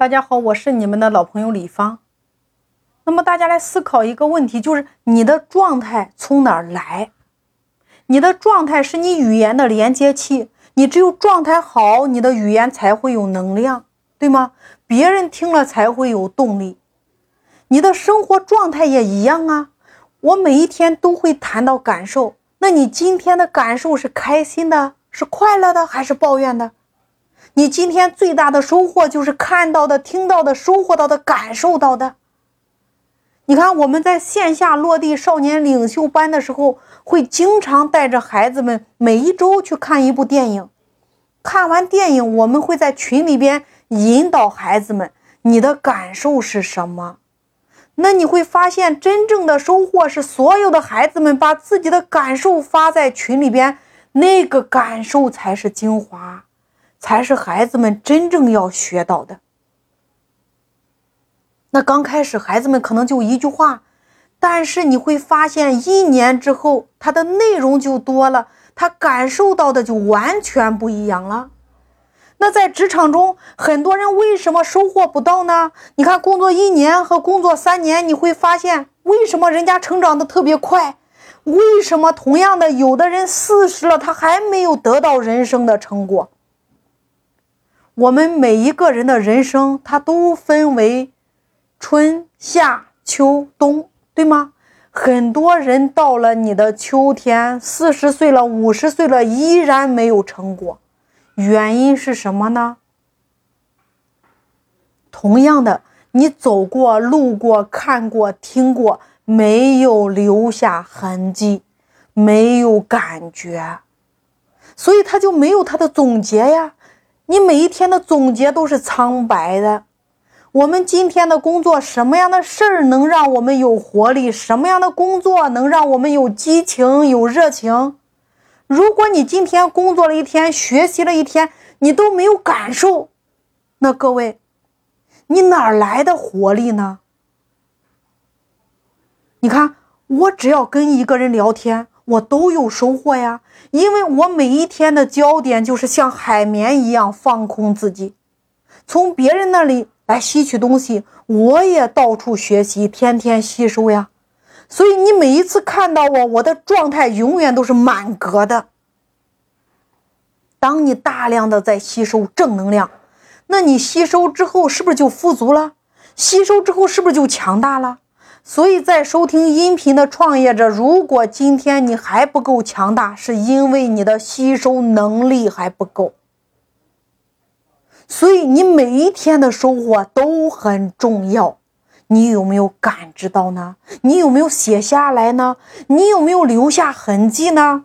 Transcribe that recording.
大家好，我是你们的老朋友李芳。那么大家来思考一个问题，就是你的状态从哪儿来？你的状态是你语言的连接器，你只有状态好，你的语言才会有能量，对吗？别人听了才会有动力。你的生活状态也一样啊。我每一天都会谈到感受，那你今天的感受是开心的，是快乐的，还是抱怨的？你今天最大的收获就是看到的、听到的、收获到的、感受到的。你看，我们在线下落地少年领袖班的时候，会经常带着孩子们每一周去看一部电影。看完电影，我们会在群里边引导孩子们：“你的感受是什么？”那你会发现，真正的收获是所有的孩子们把自己的感受发在群里边，那个感受才是精华。才是孩子们真正要学到的。那刚开始孩子们可能就一句话，但是你会发现一年之后，他的内容就多了，他感受到的就完全不一样了。那在职场中，很多人为什么收获不到呢？你看，工作一年和工作三年，你会发现为什么人家成长的特别快？为什么同样的，有的人四十了，他还没有得到人生的成果？我们每一个人的人生，它都分为春夏秋冬，对吗？很多人到了你的秋天，四十岁了、五十岁了，依然没有成果，原因是什么呢？同样的，你走过、路过、看过、听过，没有留下痕迹，没有感觉，所以他就没有他的总结呀。你每一天的总结都是苍白的。我们今天的工作，什么样的事儿能让我们有活力？什么样的工作能让我们有激情、有热情？如果你今天工作了一天，学习了一天，你都没有感受，那各位，你哪来的活力呢？你看，我只要跟一个人聊天。我都有收获呀，因为我每一天的焦点就是像海绵一样放空自己，从别人那里来吸取东西，我也到处学习，天天吸收呀。所以你每一次看到我，我的状态永远都是满格的。当你大量的在吸收正能量，那你吸收之后是不是就富足了？吸收之后是不是就强大了？所以在收听音频的创业者，如果今天你还不够强大，是因为你的吸收能力还不够。所以你每一天的收获都很重要，你有没有感知到呢？你有没有写下来呢？你有没有留下痕迹呢？